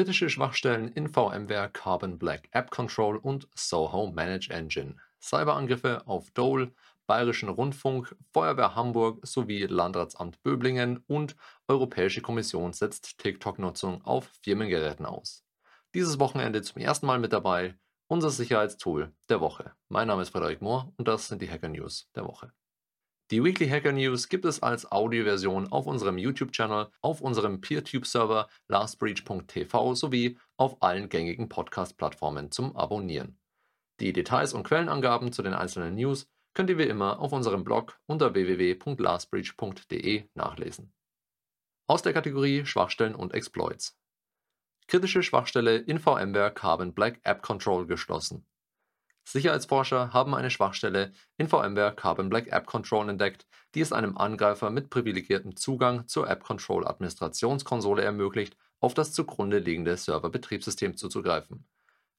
Kritische Schwachstellen in VMware Carbon Black App Control und Soho Manage Engine. Cyberangriffe auf Dole, Bayerischen Rundfunk, Feuerwehr Hamburg sowie Landratsamt Böblingen und Europäische Kommission setzt TikTok-Nutzung auf Firmengeräten aus. Dieses Wochenende zum ersten Mal mit dabei unser Sicherheitstool der Woche. Mein Name ist Frederik Mohr und das sind die Hacker News der Woche. Die Weekly Hacker News gibt es als Audioversion auf unserem YouTube-Channel, auf unserem PeerTube-Server lastbreach.tv sowie auf allen gängigen Podcast-Plattformen zum Abonnieren. Die Details und Quellenangaben zu den einzelnen News könnt ihr wie immer auf unserem Blog unter www.lastbreach.de nachlesen. Aus der Kategorie Schwachstellen und Exploits. Kritische Schwachstelle in VMware Carbon Black App Control geschlossen. Sicherheitsforscher haben eine Schwachstelle in VMware Carbon Black App Control entdeckt, die es einem Angreifer mit privilegiertem Zugang zur App Control Administrationskonsole ermöglicht, auf das zugrunde liegende Serverbetriebssystem zuzugreifen.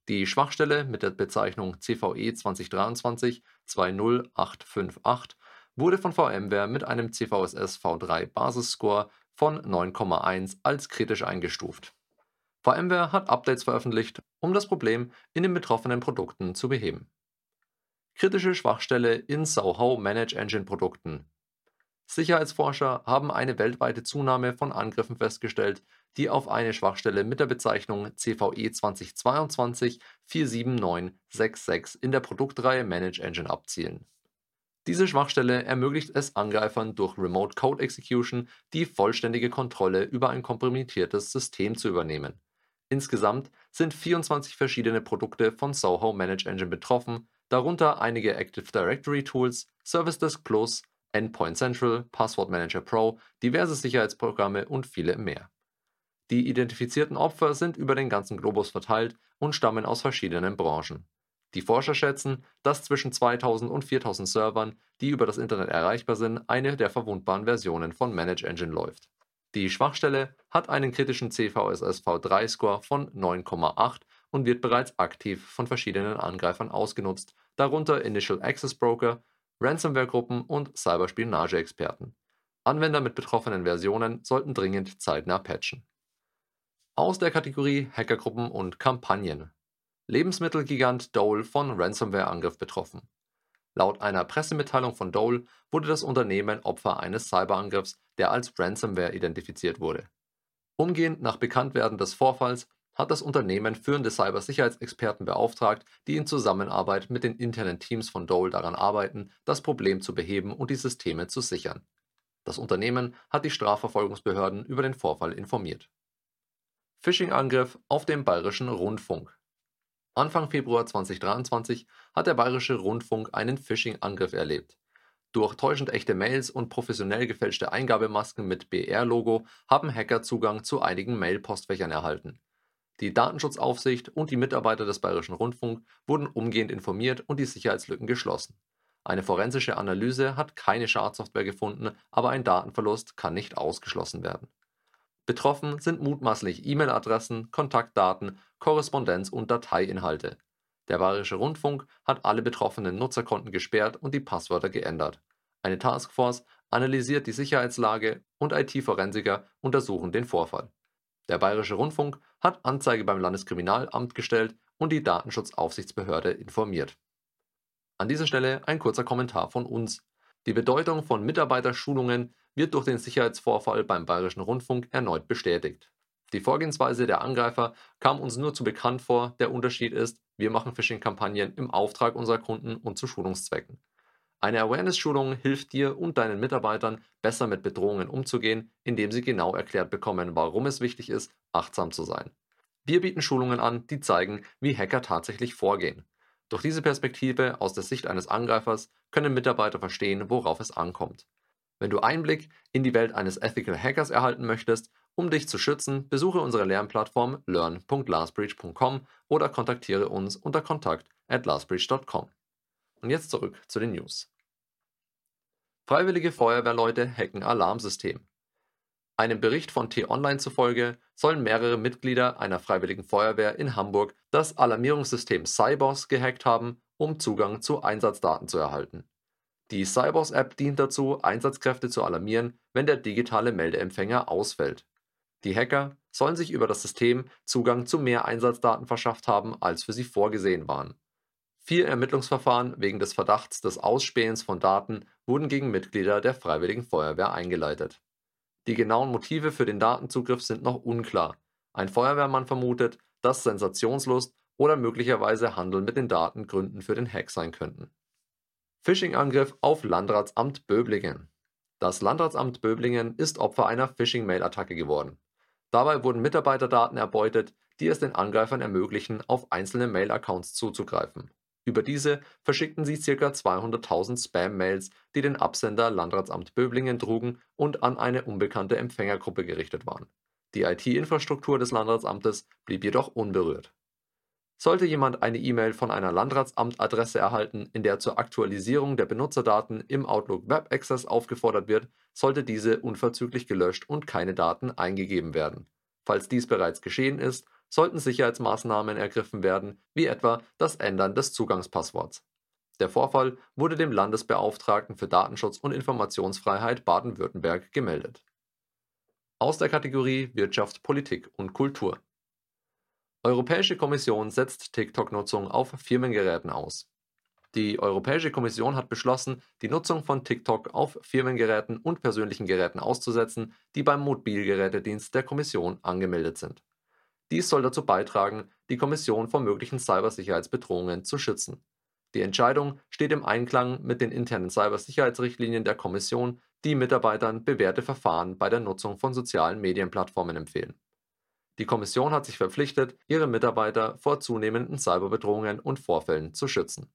Die Schwachstelle mit der Bezeichnung CVE 2023-20858 wurde von VMware mit einem CVSS V3 Basisscore von 9,1 als kritisch eingestuft VMware hat Updates veröffentlicht, um das Problem in den betroffenen Produkten zu beheben. Kritische Schwachstelle in Soho Manage Engine Produkten. Sicherheitsforscher haben eine weltweite Zunahme von Angriffen festgestellt, die auf eine Schwachstelle mit der Bezeichnung CVE 2022-47966 in der Produktreihe Manage Engine abzielen. Diese Schwachstelle ermöglicht es Angreifern durch Remote Code Execution die vollständige Kontrolle über ein kompromittiertes System zu übernehmen Insgesamt sind 24 verschiedene Produkte von Soho Manage Engine betroffen, darunter einige Active Directory Tools, Service Desk Plus, Endpoint Central, Password Manager Pro, diverse Sicherheitsprogramme und viele mehr. Die identifizierten Opfer sind über den ganzen Globus verteilt und stammen aus verschiedenen Branchen. Die Forscher schätzen, dass zwischen 2000 und 4000 Servern, die über das Internet erreichbar sind, eine der verwundbaren Versionen von Manage Engine läuft die Schwachstelle hat einen kritischen CVSS V3-Score von 9,8 und wird bereits aktiv von verschiedenen Angreifern ausgenutzt, darunter Initial Access Broker, Ransomware-Gruppen und Cyberspionage-Experten. Anwender mit betroffenen Versionen sollten dringend zeitnah patchen. Aus der Kategorie Hackergruppen und Kampagnen. Lebensmittelgigant Dole von Ransomware-Angriff betroffen. Laut einer Pressemitteilung von Dole wurde das Unternehmen Opfer eines Cyberangriffs, der als Ransomware identifiziert wurde. Umgehend nach Bekanntwerden des Vorfalls hat das Unternehmen führende Cybersicherheitsexperten beauftragt, die in Zusammenarbeit mit den internen Teams von Dole daran arbeiten, das Problem zu beheben und die Systeme zu sichern. Das Unternehmen hat die Strafverfolgungsbehörden über den Vorfall informiert. Phishing-Angriff auf dem Bayerischen Rundfunk Anfang Februar 2023 hat der Bayerische Rundfunk einen Phishing-Angriff erlebt. Durch täuschend echte Mails und professionell gefälschte Eingabemasken mit BR-Logo haben Hacker Zugang zu einigen Mail-Postfächern erhalten. Die Datenschutzaufsicht und die Mitarbeiter des Bayerischen Rundfunk wurden umgehend informiert und die Sicherheitslücken geschlossen. Eine forensische Analyse hat keine Schadsoftware gefunden, aber ein Datenverlust kann nicht ausgeschlossen werden. Betroffen sind mutmaßlich E-Mail-Adressen, Kontaktdaten, Korrespondenz und Dateiinhalte. Der Bayerische Rundfunk hat alle betroffenen Nutzerkonten gesperrt und die Passwörter geändert. Eine Taskforce analysiert die Sicherheitslage und IT-Forensiker untersuchen den Vorfall. Der Bayerische Rundfunk hat Anzeige beim Landeskriminalamt gestellt und die Datenschutzaufsichtsbehörde informiert. An dieser Stelle ein kurzer Kommentar von uns. Die Bedeutung von Mitarbeiterschulungen wird durch den Sicherheitsvorfall beim Bayerischen Rundfunk erneut bestätigt. Die Vorgehensweise der Angreifer kam uns nur zu bekannt vor, der Unterschied ist, wir machen Phishing-Kampagnen im Auftrag unserer Kunden und zu Schulungszwecken. Eine Awareness-Schulung hilft dir und deinen Mitarbeitern, besser mit Bedrohungen umzugehen, indem sie genau erklärt bekommen, warum es wichtig ist, achtsam zu sein. Wir bieten Schulungen an, die zeigen, wie Hacker tatsächlich vorgehen. Durch diese Perspektive aus der Sicht eines Angreifers können Mitarbeiter verstehen, worauf es ankommt. Wenn du Einblick in die Welt eines Ethical Hackers erhalten möchtest, um dich zu schützen, besuche unsere Lernplattform learn.lastbreach.com oder kontaktiere uns unter kontakt at lastbreach.com. Und jetzt zurück zu den News. Freiwillige Feuerwehrleute hacken Alarmsystem. Einem Bericht von T-Online zufolge sollen mehrere Mitglieder einer freiwilligen Feuerwehr in Hamburg das Alarmierungssystem Cybos gehackt haben, um Zugang zu Einsatzdaten zu erhalten. Die Cybos-App dient dazu, Einsatzkräfte zu alarmieren, wenn der digitale Meldeempfänger ausfällt. Die Hacker sollen sich über das System Zugang zu mehr Einsatzdaten verschafft haben, als für sie vorgesehen waren. Vier Ermittlungsverfahren wegen des Verdachts des Ausspähens von Daten wurden gegen Mitglieder der Freiwilligen Feuerwehr eingeleitet. Die genauen Motive für den Datenzugriff sind noch unklar. Ein Feuerwehrmann vermutet, dass Sensationslust oder möglicherweise Handel mit den Daten Gründen für den Hack sein könnten. Phishing-Angriff auf Landratsamt Böblingen. Das Landratsamt Böblingen ist Opfer einer Phishing-Mail-Attacke geworden. Dabei wurden Mitarbeiterdaten erbeutet, die es den Angreifern ermöglichen, auf einzelne Mail-Accounts zuzugreifen. Über diese verschickten sie ca. 200.000 Spam-Mails, die den Absender Landratsamt Böblingen trugen und an eine unbekannte Empfängergruppe gerichtet waren. Die IT-Infrastruktur des Landratsamtes blieb jedoch unberührt. Sollte jemand eine E-Mail von einer Landratsamtadresse erhalten, in der zur Aktualisierung der Benutzerdaten im Outlook Web Access aufgefordert wird, sollte diese unverzüglich gelöscht und keine Daten eingegeben werden. Falls dies bereits geschehen ist, sollten Sicherheitsmaßnahmen ergriffen werden, wie etwa das Ändern des Zugangspassworts. Der Vorfall wurde dem Landesbeauftragten für Datenschutz und Informationsfreiheit Baden-Württemberg gemeldet. Aus der Kategorie Wirtschaft, Politik und Kultur. Europäische Kommission setzt TikTok-Nutzung auf Firmengeräten aus. Die Europäische Kommission hat beschlossen, die Nutzung von TikTok auf Firmengeräten und persönlichen Geräten auszusetzen, die beim Mobilgerätedienst der Kommission angemeldet sind. Dies soll dazu beitragen, die Kommission vor möglichen Cybersicherheitsbedrohungen zu schützen. Die Entscheidung steht im Einklang mit den internen Cybersicherheitsrichtlinien der Kommission, die Mitarbeitern bewährte Verfahren bei der Nutzung von sozialen Medienplattformen empfehlen. Die Kommission hat sich verpflichtet, ihre Mitarbeiter vor zunehmenden Cyberbedrohungen und Vorfällen zu schützen.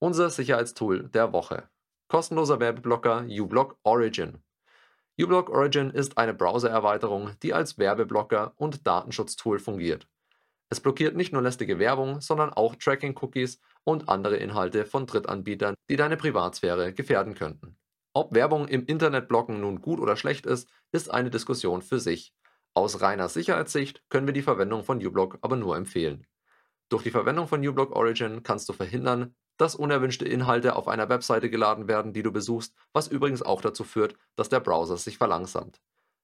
Unser Sicherheitstool der Woche. Kostenloser Werbeblocker uBlock Origin. uBlock Origin ist eine Browser-Erweiterung, die als Werbeblocker und Datenschutztool fungiert. Es blockiert nicht nur lästige Werbung, sondern auch Tracking-Cookies und andere Inhalte von Drittanbietern, die deine Privatsphäre gefährden könnten. Ob Werbung im Internet blocken nun gut oder schlecht ist, ist eine Diskussion für sich. Aus reiner Sicherheitssicht können wir die Verwendung von uBlock aber nur empfehlen. Durch die Verwendung von uBlock Origin kannst du verhindern, dass unerwünschte Inhalte auf einer Webseite geladen werden, die du besuchst, was übrigens auch dazu führt, dass der Browser sich verlangsamt.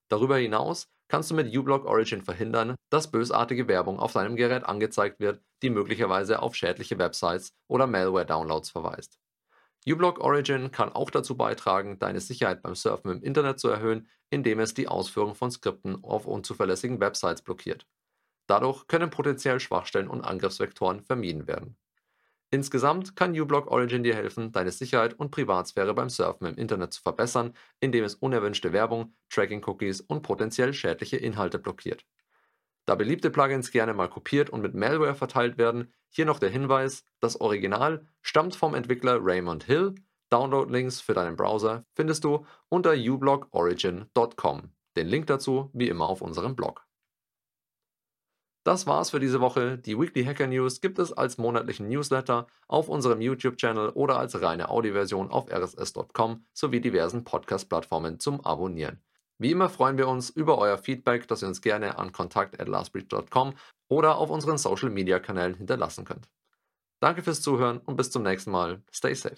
Darüber hinaus kannst du mit uBlock Origin verhindern, dass bösartige Werbung auf deinem Gerät angezeigt wird, die möglicherweise auf schädliche Websites oder Malware-Downloads verweist uBlock Origin kann auch dazu beitragen, deine Sicherheit beim Surfen im Internet zu erhöhen, indem es die Ausführung von Skripten auf unzuverlässigen Websites blockiert. Dadurch können potenziell Schwachstellen und Angriffsvektoren vermieden werden. Insgesamt kann uBlock Origin dir helfen, deine Sicherheit und Privatsphäre beim Surfen im Internet zu verbessern, indem es unerwünschte Werbung, Tracking-Cookies und potenziell schädliche Inhalte blockiert. Da beliebte Plugins gerne mal kopiert und mit Malware verteilt werden, hier noch der Hinweis, das Original stammt vom Entwickler Raymond Hill. Download-Links für deinen Browser findest du unter ublockorigin.com. Den Link dazu wie immer auf unserem Blog. Das war's für diese Woche. Die Weekly Hacker News gibt es als monatlichen Newsletter auf unserem YouTube-Channel oder als reine Audioversion auf rss.com sowie diversen Podcast-Plattformen zum Abonnieren. Wie immer freuen wir uns über euer Feedback, das ihr uns gerne an kontakt.lastbreach.com oder auf unseren Social Media Kanälen hinterlassen könnt. Danke fürs Zuhören und bis zum nächsten Mal. Stay safe.